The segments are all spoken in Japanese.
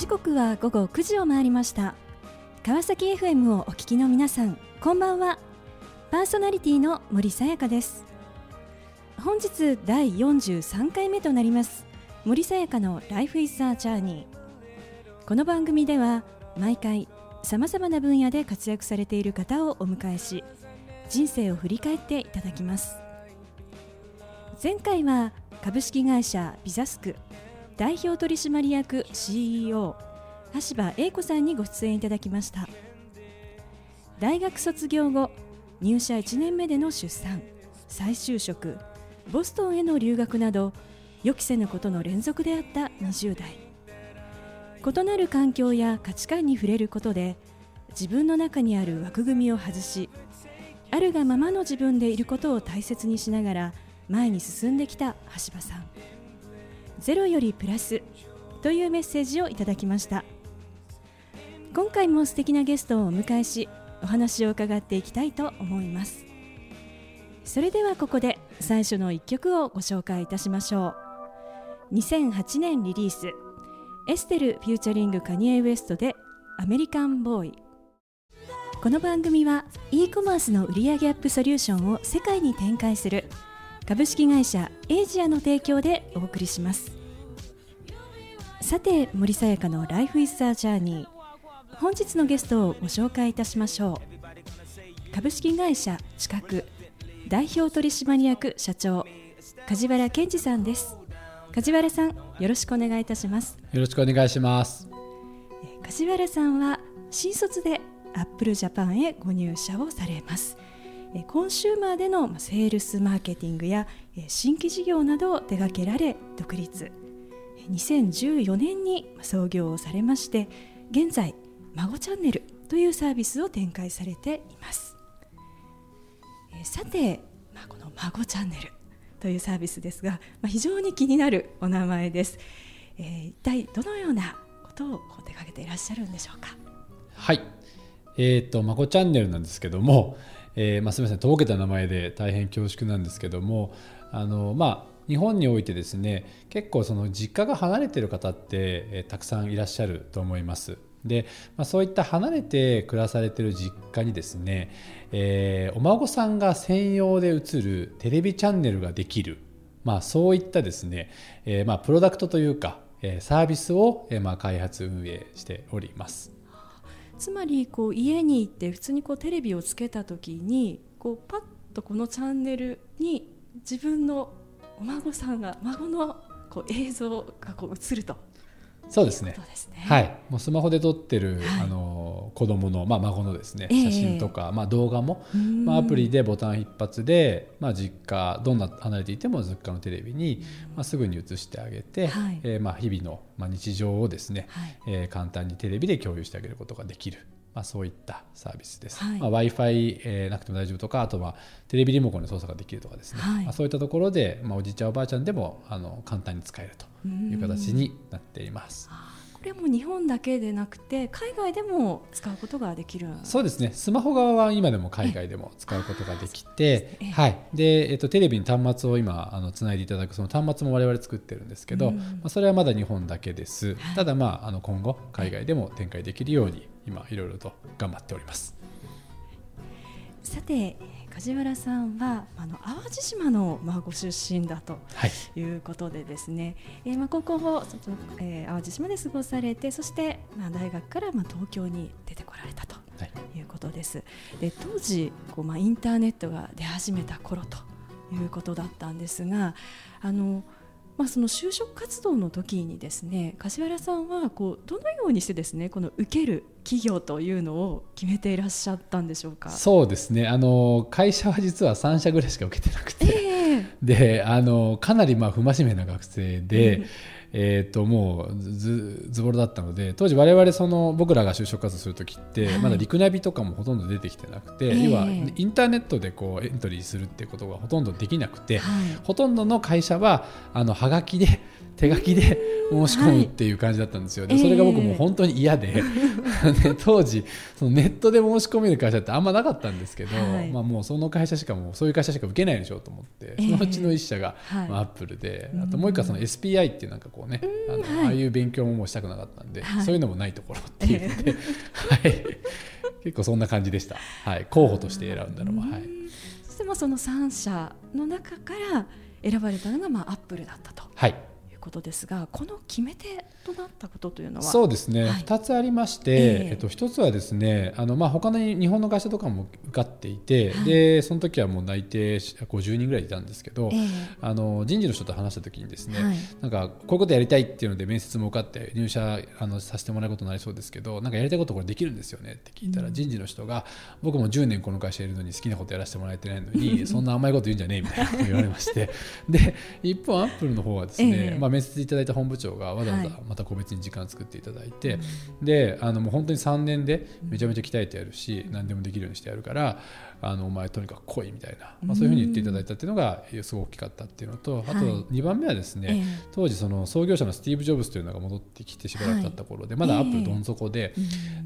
時刻は午後9時を回りました。川崎 FM をお聞きの皆さんこんばんは。パーソナリティの森さやかです。本日第43回目となります森さやかの Life is a Journey この番組では毎回さまざまな分野で活躍されている方をお迎えし人生を振り返っていただきます。前回は株式会社ビザスク代表取締役 CEO 橋場英子さんにご出演いただきました。大学卒業後入社1年目での出産再就職ボストンへの留学など予期せぬことの連続であった20代。異なる環境や価値観に触れることで自分の中にある枠組みを外しあるがままの自分でいることを大切にしながら前に進んできた橋場さん。ゼロよりプラスというメッセージをいただきました。今回も素敵なゲストをお迎えしお話を伺っていきたいと思います。それではここで最初の一曲をご紹介いたしましょう。2008年リリースエステルフューチャリングカニエ・ウエストでアメリカンボーイ。この番組は e コマースの売上アップソリューションを世界に展開する株式会社エイジアの提供でお送りします。さて森さやかの Life is a Journey 本日のゲストをご紹介いたしましょう。株式会社近く代表取締役社長梶原健二さんです。梶原さんよろしくお願いいたします。よろしくお願いします。梶原さんは新卒でアップルジャパンへご入社をされますコンシューマーでのセールスマーケティングや新規事業などを手掛けられ独立。2014年に創業をされまして現在まごチャンネルというサービスを展開されています。さて、まあ、このまごチャンネルというサービスですが、まあ、非常に気になるお名前です、えー、一体どのようなことをこう手掛けていらっしゃるんでしょうか？はい。えーと、孫チャンネルなんですけども、えー、まあ、すみませんとぼけた名前で大変恐縮なんですけどもあの、まあ、日本においてですね結構その実家が離れてる方って、えー、たくさんいらっしゃると思います。で、まあ、そういった離れて暮らされてる実家にですね、えー、お孫さんが専用で映るテレビチャンネルができる、まあ、そういったですね、えー、まあプロダクトというか、えー、サービスを、え、まあ開発運営しております。つまりこう家に行って普通にこうテレビをつけた時にこうパッとこのチャンネルに自分のお孫さんが孫のこう映像がこう映ると。そうですね。はい。もうスマホで撮ってる、はい、あの子供のまあ孫のですね、写真とか、まあ動画も、まあアプリでボタン一発でまあ実家どんな離れていても実家のテレビにまあすぐに映してあげて、はい、えー、まあ日々のまあ日常をですね、はい、えー、簡単にテレビで共有してあげることができる。まあ、そういったサービスです。はいまあ、w i f i、えー、なくても大丈夫とかあとはテレビリモコンで操作ができるとかですね、はい、まあ、そういったところで、まあ、おじいちゃんおばあちゃんでもあの簡単に使えるという形になっています。これも日本だけでなくて海外でも使うことができる。そうですね。スマホ側は今でも海外でも使うことができて、はい。でえっと、テレビに端末を今あのつないでいただくその端末も我々作ってるんですけど、うん、まあ、それはまだ日本だけです、はい、ただ、まあ、あの今後海外でも展開できるように今いろいろと頑張っております。さて梶原さんはあの淡路島の、まあ、ご出身だとい。うことでですね、はい、えー、まあ、高校を、えー、淡路島で過ごされてそして、まあ、大学から、まあ、東京に出てこられたとい。うことです。はい、で当時こう、まあ、インターネットが出始めた頃ということだったんですがあのまあ、その就職活動の時にですね柏原さんはこうどのようにしてですねこの受ける企業というのを決めていらっしゃったんでしょうか？そうですね。あの会社は実は3社ぐらいしか受けてなくて、えー、であのかなりまあ不真面目な学生で。うんえー、ともうずずぼろだったので当時我々その僕らが就職活動する時って、まだリクナビとかもほとんど出てきてなくて、要はインターネットでこうエントリーするってことがほとんどできなくて、ほとんどの会社はあのはがきで手書きで申し込むっていう感じだったんですよ、はい、でそれが僕も本当に嫌で、えー、当時そのネットで申し込める会社ってあんまなかったんですけど、はい、まあ、もうその会社しかもそういう会社しか受けないでしょうと思って、そのうちの一社が、まあ、アップルで、あともう一個はその SPI っていうなんかこうね、あのああいう勉強ももうしたくなかったんで、そういうのもないところっていうので、はい。結構そんな感じでした、はい、候補として選んだのは。はい、そしてまあその3社の中から選ばれたのがまあアップルだったと。はいことですがこの決め手となったことというのは？そうですね、はい、2つありまして、えー、えっと、1つはですねあの、まあ、他の日本の会社とかも受かっていて、はい、でその時はもう内定50人ぐらいいたんですけど、えー、あの人事の人と話した時にですね、はい、なんかこういうことやりたいっていうので面接も受かって入社あのさせてもらうことになりそうですけどなんかやりたいことこれできるんですよねって聞いたら、うん、人事の人が僕も10年この会社いるのに好きなことやらせてもらえてないのにそんな甘いこと言うんじゃねえみたいなこと言われまして。で一方アップルの方はですね、えー、まあ、面接いただいた本部長がわざわざまた個別に時間作っていただいて、はい、であのもう本当に3年でめちゃめちゃ鍛えてやるし、何でもできるようにしてやるからあのお前とにかく来いみたいな、まあ、そういうふうに言っていただいたっていうのがすごく大きかったっていうのとあと2番目はですね、当時その創業者のスティーブ・ジョブズというのが戻ってきてしばらく経った頃で、まだアップルどん底で、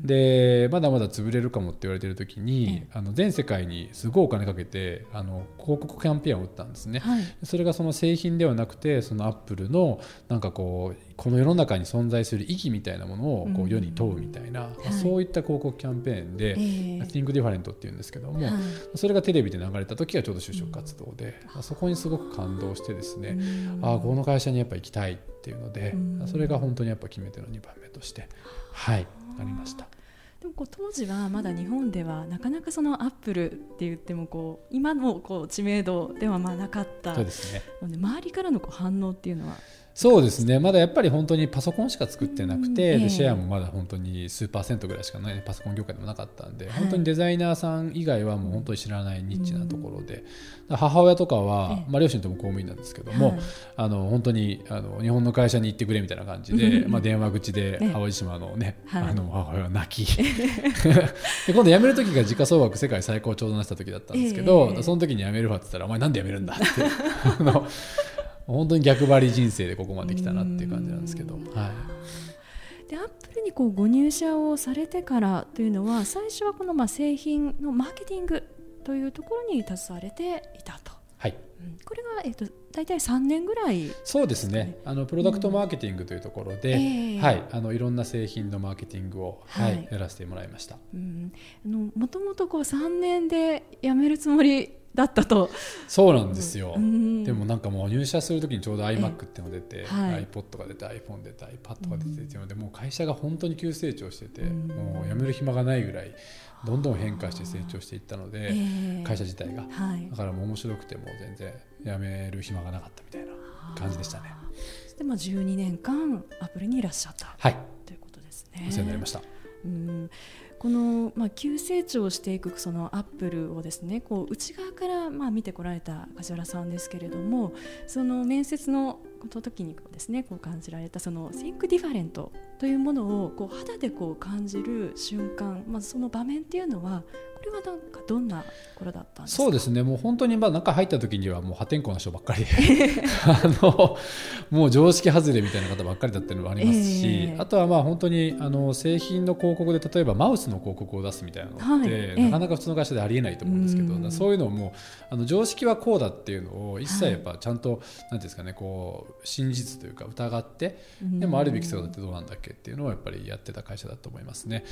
でまだまだ潰れるかもって言われてる時に、あの全世界にすごいお金かけてあの広告キャンペーンを打ったんですね、それがその製品ではなくてそのアップルのなんかこうこの世の中に存在する意義みたいなものをこう世に問うみたいな、うん、そういった広告キャンペーンで「Think Different」っていうんですけども、はい、それがテレビで流れた時はちょうど就職活動で、うん、そこにすごく感動してですね、うん、ああこの会社にやっぱ行きたいっていうので、それが本当にやっぱ決め手の2番目としてはいなりました。でもこう当時はまだ日本ではなかなかそのアップルって言ってもこう今のこう知名度ではまあなかった。そうですね周りからのこう反応っていうのはそうですね。まだやっぱり本当にパソコンしか作ってなくて、でシェアもまだ本当に数パーセントぐらいしかないパソコン業界でもなかったんで、本当にデザイナーさん以外はもう本当に知らないニッチなところで、母親とかは、まあ、両親とも公務員なんですけども、あの本当にあの日本の会社に行ってくれみたいな感じで、まあ、電話口で淡路島のね、あの母親は泣き。で今度辞める時が時価総額世界最高ちょうどなった時だったんですけど、その時に辞めるわって言ったら「お前なんで辞めるんだ」ってあの本当に逆張り人生でここまで来たなっていう感じなんですけど。はいでアップルにこうご入社をされてからというのは最初はこのまあ製品のマーケティングというところに携われていたと。はい、これが、えーと、大体3年ぐらい、ね、そうですね。あのプロダクトマーケティングというところで、うん。えー、はい、あのいろんな製品のマーケティングを、はい、はい、やらせてもらいました。うん、あのもともとこう3年で辞めるつもりだったと。そうなんですよ、うん、でもなんかもう入社する時にちょうど iMac っていうのが出て、はい、iPod が出て iPhone 出て iPad が出てっていうので、もう会社が本当に急成長してて、もう辞める暇がないぐらいどんどん変化して成長していったので、会社自体が、はい、だからもう面白くても全然辞める暇がなかったみたいな感じでしたね。そしてまあ12年間アプリにいらっしゃった、はい、ということですね。お世話になりました。うんこの、まあ、急成長していくそのアップルをですねこう内側からまあ見てこられた梶原さんですけれどもその面接の時にこうですねこう感じられたその Think Different というものをこう肌でこう感じる瞬間、まあ、その場面っていうのはこれはなんかどんな頃だったんですそうですね。もう本当にまあ中入った時にはもう破天荒な人ばっかりで。あのもう常識外れみたいな方ばっかりだったのもありますし、えー、あとはまあ本当にあの製品の広告で例えばマウスの広告を出すみたいなのって、はい、なかなか普通の会社でありえないと思うんですけど、そういうのもあの常識はこうだっていうのを一切やっぱちゃんと、はい、なんですかねこう真実というか疑ってでもあるべき姿ってどうなんだっけっていうのをやっぱりやってた会社だと思いますね。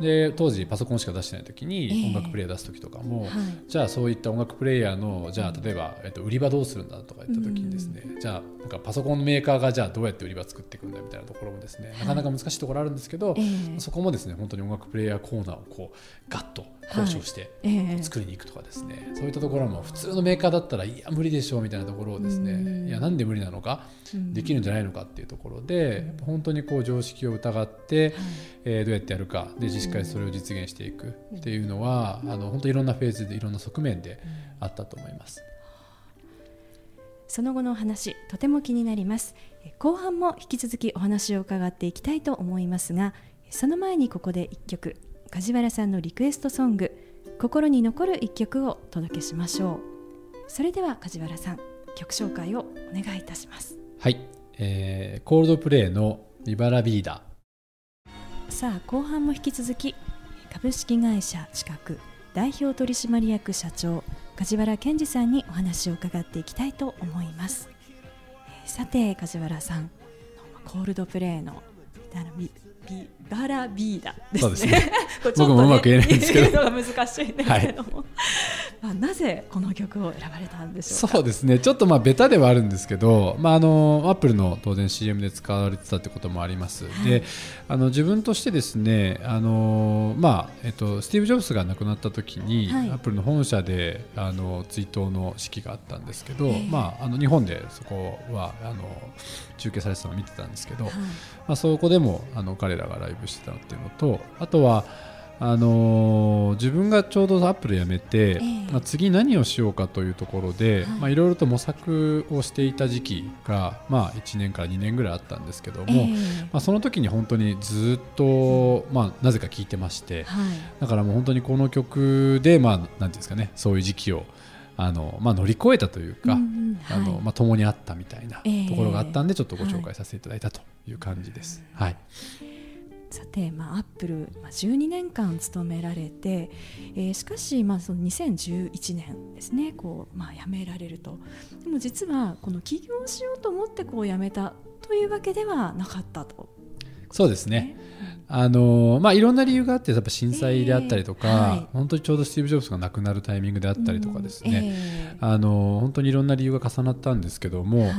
で当時パソコンしか出してない時に音楽プレイヤー出す時とかも、じゃあそういった音楽プレイヤーのじゃあ例えば、えっと、売り場どうするんだとか言った時にですね、うん、じゃあなんかパソコンメーカーがじゃあどうやって売り場作っていくんだみたいなところもですね、はい、なかなか難しいところあるんですけど、えー、そこもですね本当に音楽プレイヤーコーナーをこうガッと交渉して作りに行くとかですね、はいえー、そういったところも普通のメーカーだったらいや無理でしょうみたいなところをですねいやなんで無理なのかできるんじゃないのかっていうところで本当にこう常識を疑って、はい、えー、どうやってやるかでしっかりそれを実現していくっていうのはあの本当いろんなフェーズでいろんな側面であったと思います。その後の話とても気になります。後半も引き続きお話を伺っていきたいと思いますがその前にここで1曲梶原さんのリクエストソング心に残る一曲をお届けしましょう。それでは梶原さん曲紹介をお願いいたします。はい。えー、コールドプレイのビバラビーダさあ後半も引き続き株式会社資格代表取締役社長梶原健二さんにお話を伺っていきたいと思います、え、さて梶原さんコールドプレイのビビバラビーダですね。す ね。僕もうまく言えないんですけど。難しいんですけども、はい。まあ、なぜこの曲を選ばれたんでしょうそうですね。ちょっとまあベタではあるんですけど、まあ、あのアップルの当然 CM で使われてたってこともあります、はい、であの自分としてですねあの、まあえっと、スティーブ・ジョブズが亡くなった時に、はい、アップルの本社であの追悼の式があったんですけど、まあ、あの日本でそこはあの中継されてたのを見てたんですけど、はい、まあ、そこでもあの彼らがライブしてたっていうのとあとはあのー、自分がちょうどアップル辞めて、えー、まあ、次何をしようかというところで、はい。まあ、いろいろと模索をしていた時期が、まあ、1年から2年ぐらいあったんですけども、えー、まあ、その時に本当にずっと、まあ、なぜか聴いてまして、はい、だからもう本当にこの曲で、まあ、なんていうんですかねそういう時期をあのまあ、乗り越えたというか、うんはい、あのまあ、共にあったみたいなところがあったんで、ちょっとご紹介させていただいたという感じです。はい、さて、まあ、アップル、まあ、12年間勤められて、えー、しかし、まあ、その2011年ですねこう、まあ、辞められると。でも実はこの起業しようと思ってこう辞めたというわけではなかったと。そうですね、あのまあ、いろんな理由があってやっぱ震災であったりとか、えーはい、本当にちょうどスティーブ・ジョブズが亡くなるタイミングであったりとかですね、えー、あの本当にいろんな理由が重なったんですけども、はい、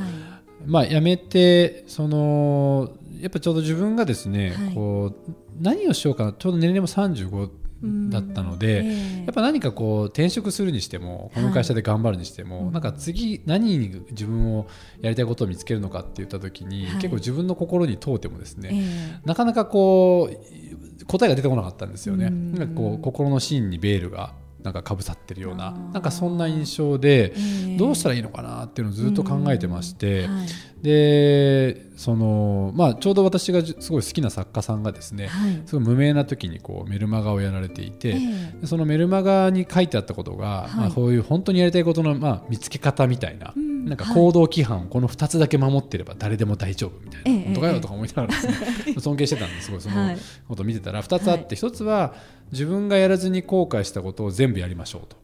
まあ、辞めてそのやっぱちょうど自分がですね、はい、こう何をしようかなちょうど年齢も35だったので、えー、やっぱ何かこう転職するにしてもこの会社で頑張るにしても、はい、なんか次何に自分をやりたいことを見つけるのかって言った時に、はい、結構自分の心に問うてもですね、えー、なかなかこう答えが出てこなかったんですよね。なんかこう心の芯にベールがなんかかぶさってるようななんかそんな印象で、どうしたらいいのかなっていうのをずっと考えてまして、はい、でそのまあ、ちょうど私がすごい好きな作家さんがですね、はい、すごい無名な時にこうメルマガをやられていて、そのメルマガに書いてあったことが、はい、まあ、こういう本当にやりたいことの、まあ、見つけ方みたいな。なんか行動規範をこの2つだけ守ってれば誰でも大丈夫みたいな、とかよとか思いながらですね、尊敬してたんですごいそのことを見てたら2つあって1つは自分がやらずに後悔したことを全部やりましょうと。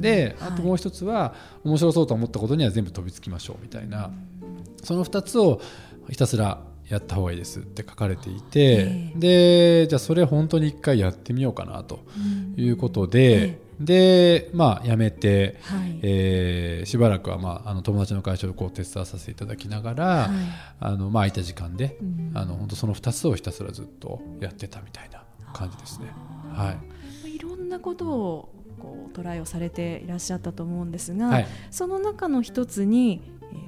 であともう一つは、面白そうと思ったことには全部飛びつきましょうみたいな、その2つをひたすらやった方がいいですって書かれていて、でじゃあそれ本当に一回やってみようかなということで、でまあ辞めて、はい、えー、しばらくは、まあ、あの友達の会社をこう手伝わさせていただきながら、はい、あのまあ、空いた時間で、うん、あの本当その2つをひたすらずっとやってたみたいな感じですね。はい、いろんなことをこうトライをされていらっしゃったと思うんですが、はい、その中の一つに、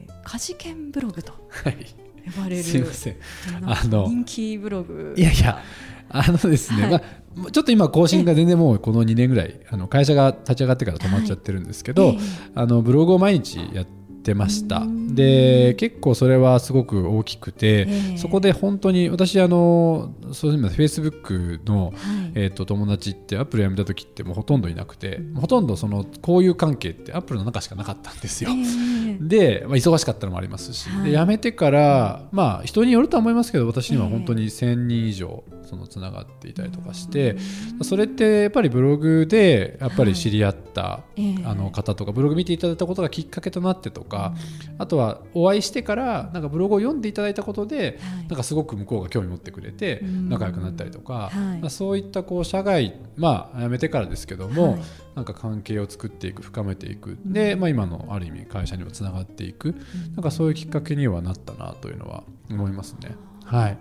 えー、カジケンブログと呼ばれる、すいません。あの人気ブログ。いやいやあのですね、はい、まあ、ちょっと今更新が全然もうこの2年ぐらいあの会社が立ち上がってから止まっちゃってるんですけど、はい、あのブログを毎日やってってました。で結構それはすごく大きくて、えー、そこで本当に私あのそういうフェイスブックの、はい、えーと、友達ってアップル辞めた時ってもうほとんどいなくて、うん、ほとんどその交友関係ってアップルの中しかなかったんですよ、えー、で、まあ、忙しかったのもありますし、はい、で辞めてからまあ人によるとは思いますけど私には本当に1000人以上そのつながっていたりとかして、それってやっぱりブログでやっぱり知り合った、はい、あの方とかブログ見ていただいたことがきっかけとなってとか、あとはお会いしてからなんかブログを読んでいただいたことで、なんかすごく向こうが興味持ってくれて仲良くなったりとか、そういったこう社外まあ辞めてからですけども、なんか関係を作っていく深めていく。で、まあ、今のある意味会社にもつながっていく、なんかそういうきっかけにはなったなというのは思いますね。はい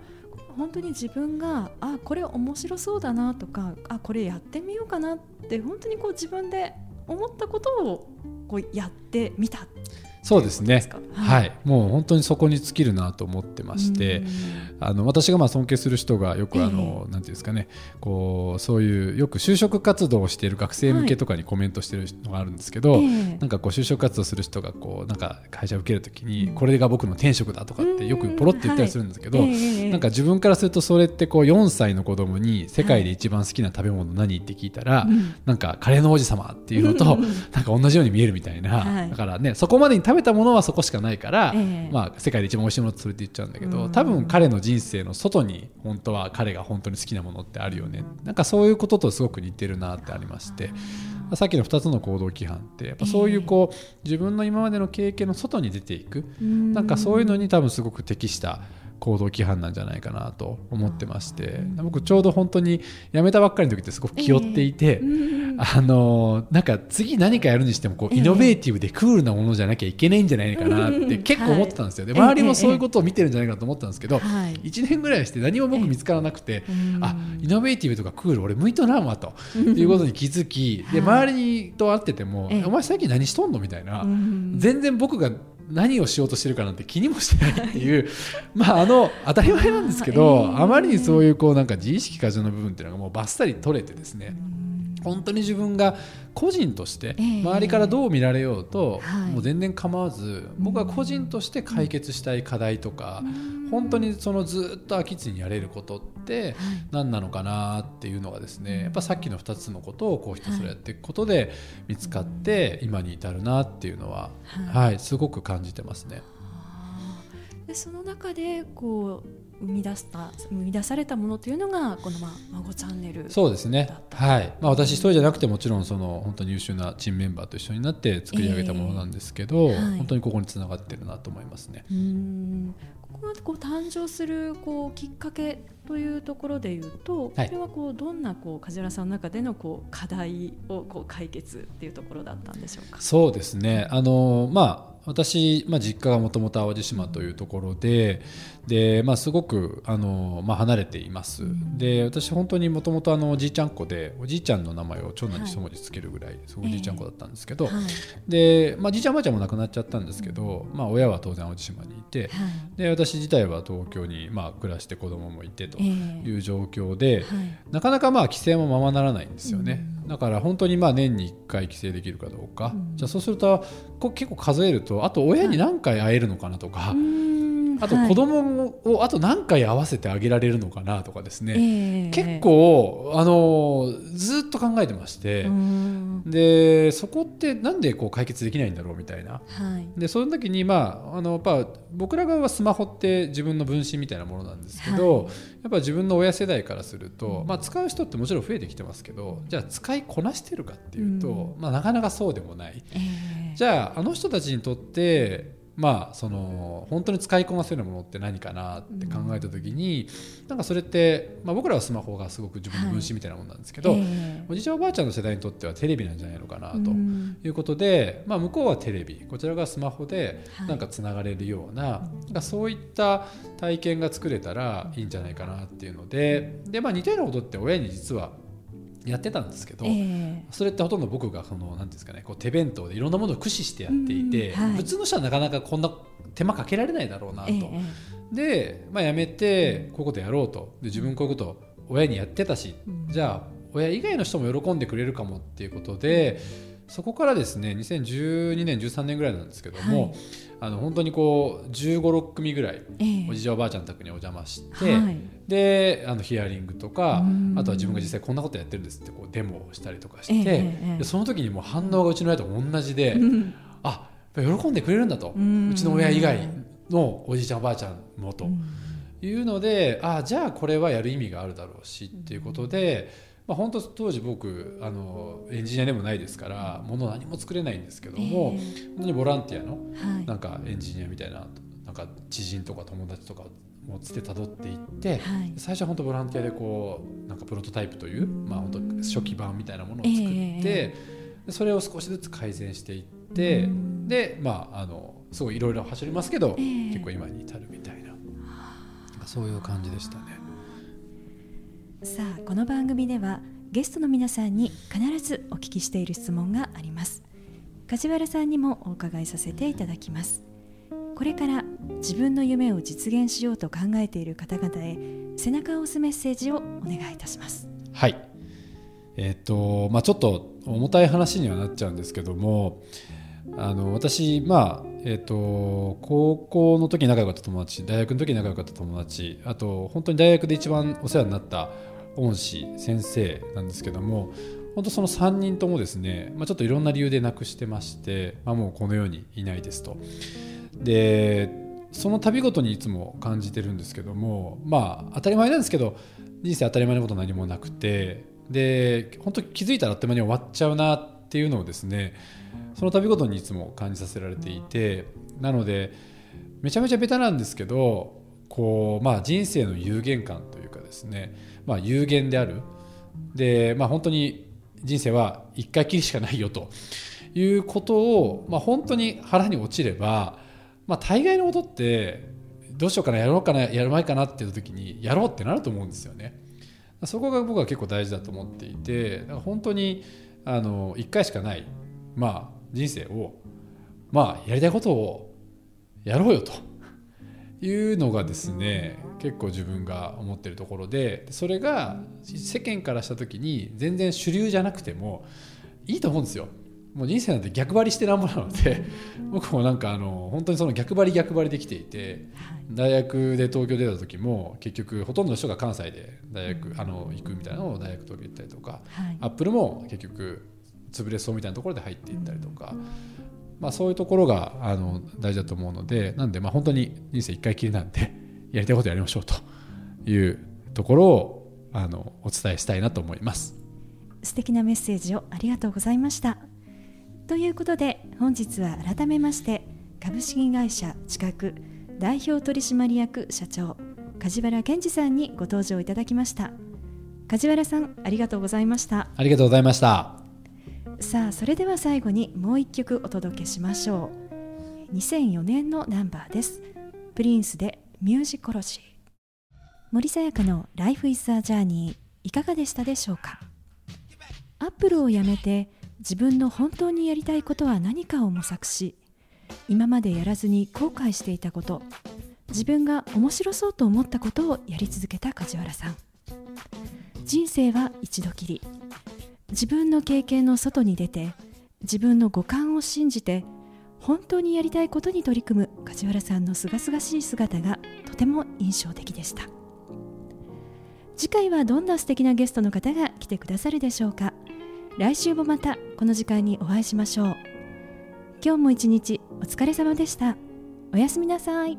本当に自分があこれ面白そうだなとかあこれやってみようかなって本当にこう自分で思ったことをこうやってみた。そうですね、はい、はい、もう本当にそこに尽きるなと思ってまして、あの私がまあ尊敬する人がよくあの、えー、なんていうんですかねこうそういうよく就職活動をしている学生向けとかにコメントしてるのがあるんですけど、はい、なんかこう就職活動する人がこうなんか会社を受けるときに、これが僕の転職だとかってよくポロって言ったりするんですけど、はい、なんか自分からするとそれってこう4歳の子供に世界で一番好きな食べ物何って聞いたら、なんかカレーの王子様っていうのと、なんか同じように見えるみたいな、だからねそこまでに食べたものはそこしかないから、えー、まあ、世界で一番美味しいものってそれって言っちゃうんだけど、多分彼の人生の外に本当は彼が本当に好きなものってあるよね。なんかそういうこととすごく似てるなってありまして。さっきの2つの行動規範ってやっぱそういうこう、自分の今までの経験の外に出ていく、なんかそういうのに多分すごく適した行動規範なんじゃないかなと思ってまして僕ちょうど本当に辞めたばっかりの時ってすごく気負っていて、えー、あのなんか次何かやるにしてもこうイノベーティブでクールなものじゃなきゃいけないんじゃないかなって結構思ってたんですよ、で周りもそういうことを見てるんじゃないかと思ったんですけど、1年ぐらいして何も僕見つからなくて、あイノベーティブとかクール俺向いとらんわということに気づきで周りにと会ってても、お前最近何しとんのみたいな、全然僕が何をしようとしてるかなんて気にもしてないっていうまああの当たり前なんですけど、あまりにそういうこうなんか自意識過剰な部分っていうのがもうばっさり取れてですね、本当に自分が個人として周りからどう見られようと、もう全然構わず僕は個人として解決したい課題とか、本当にそのずっと飽きずにやれることって何なのかなっていうのがですねやっぱさっきの2つのことをこうひたすらやっていくことで見つかって今に至るなっていうのは、はい。すごく感じてますね。でその中でこう生み出した生み出されたものというのがこのまあ孫チャンネルそうですね。はい、まあ、私一人じゃなくてもちろんその本当に優秀なチームメンバーと一緒になって作り上げたものなんですけど、えーはい、本当にここにつながってるなと思いますね。うん。ここがこう誕生するこうきっかけというところでいうと、はい、これはこうどんなこう梶原さんの中でのこう課題をこう解決っていうところだったんでしょうか？そうですね。あのまあ私、まあ、実家がもともと淡路島というところでで、まあ、すごくあの、まあ、離れています、で私本当にもともとおじいちゃん子でおじいちゃんの名前を長男に一文字つけるぐらい、はい、おじいちゃん子だったんですけど、えーはい、で、まあ、じいちゃんばあちゃんも亡くなっちゃったんですけど、まあ、親は当然淡路島にいて、はい、で私自体は東京に、まあ、暮らして子供もいてという状況で、えー、なかなかまあ帰省もままならないんですよね。だから本当にまあ年に1回帰省できるかどうか、うん、じゃあそうすると結構数えるとあと親に何回会えるのかなとか、はい、あと子供をあと何回会わせてあげられるのかなとかですね、えー、結構あのずっと考えてまして、でそこってなんでこう解決できないんだろうみたいな、はい、でその時にまああのやっぱ僕ら側はスマホって自分の分身みたいなものなんですけど、はい、やっぱ自分の親世代からすると、まあ、使う人ってもちろん増えてきてますけどじゃあ使いこなしてるかっていうと、まあ、なかなかそうでもない。えー、じゃああの人たちにとってまあその本当に使いこなせるものって何かなって考えた時に、うん、なんかそれって、まあ、僕らはスマホがすごく自分の分身みたいなものなんですけど、はいえ。ー、おじいちゃんおばあちゃんの世代にとってはテレビなんじゃないのかなということで、うん、まあ、向こうはテレビこちらがスマホでなんかつながれるようなはい、なそういった体験が作れたらいいんじゃないかなっていうのでで、まあ、似たようなことって親に実はやってたんですけど、えー、それってほとんど僕がそのなんですかねこう手弁当でいろんなものを駆使してやっていて、はい、普通の人はなかなかこんな手間かけられないだろうなと、えー、で、まあ、やめてこういうことやろうと。で自分こういうこと親にやってたし、うん、じゃあ親以外の人も喜んでくれるかもっていうことでそこからですね2012年13年ぐらいなんですけども、はい。あの本当にこう1 5 6組ぐらい、おじいちゃんおばあちゃん宅にお邪魔して、はい、であのヒアリングとかあとは自分が実際こんなことやってるんですってこうデモをしたりとかして、でその時にもう反応がうちの親と同じで、うん、あ喜んでくれるんだと、うちの親以外のおじいちゃんおばあちゃんもと。いうのであじゃあこれはやる意味があるだろうしっていうことで。まあ、本当当時僕あのエンジニアでもないですからもの何も作れないんですけども、えー、本当にボランティアのなんかエンジニアみたいななんか知人とか友達とかもつてたどっていって、はい、最初は本当ボランティアでこうなんかプロトタイプという、まあ、本当初期版みたいなものを作って、えー、それを少しずつ改善していってでまああのすごいいろいろ走りますけど、えー、結構今に至るみたいなそういう感じでしたね。さあこの番組ではゲストの皆さんに必ずお聞きしている質問があります。梶原さんにもお伺いさせていただきます。これから自分の夢を実現しようと考えている方々へ背中を押すメッセージをお願いいたします。はい。えー、っとまあちょっと重たい話にはなっちゃうんですけどもあの私まあえーと、高校の時仲良かった友達大学の時仲良かった友達あと本当に大学で一番お世話になった恩師先生なんですけども本当その3人ともですね、まあ、ちょっといろんな理由で亡くしてまして、まあ、もうこの世にいないですと。でその度ごとにいつも感じてるんですけどもまあ当たり前なんですけど人生当たり前のこと何もなくてで本当気づいたらあっという間に終わっちゃうなってっていうのをですねその度ごとにいつも感じさせられていてなのでめちゃめちゃベタなんですけどこう、まあ、人生の有限感というかですね、まあ、有限であるで、まあ、本当に人生は一回きりしかないよということを、まあ、本当に腹に落ちれば、まあ、大概のことってどうしようかなやろうかなやる前かなっていう時にやろうってなると思うんですよね。そこが僕は結構大事だと思っていてだから本当にあの1回しかない、まあ、人生を、まあ、やりたいことをやろうよというのがですね結構自分が思ってるところでそれが世間からした時に全然主流じゃなくてもいいと思うんですよ。もう人生なんて逆張りしてなんぼなので 僕もなんかあの本当にその逆張り逆張りできていて、大学で東京出た時も結局ほとんどの人が関西で大学、あの行くみたいなのを大学東京行ったりとか、アップルも結局潰れそうみたいなところで入っていったりとか、まあ、そういうところがあの大事だと思うのでなんでまあ本当に人生一回きりなんで やりたいことやりましょうというところをあのお伝えしたいなと思います。素敵なメッセージをありがとうございましたということで本日は改めまして株式会社近く代表取締役社長梶原健二さんにご登場いただきました。梶原さんありがとうございました。ありがとうございました。さあそれでは最後にもう一曲お届けしましょう。2004年のナンバーです。プリンスでミュージコロジー。森さやかの Life is a Journey いかがでしたでしょうか？アップルを辞めて自分の本当にやりたいことは何かを模索し今までやらずに後悔していたこと自分が面白そうと思ったことをやり続けた梶原さん。人生は一度きり。自分の経験の外に出て自分の五感を信じて本当にやりたいことに取り組む梶原さんのすがすがしい姿がとても印象的でした。次回はどんな素敵なゲストの方が来てくださるでしょうか。来週もまたこの時間にお会いしましょう今日も一日お疲れ様でしたおやすみなさい。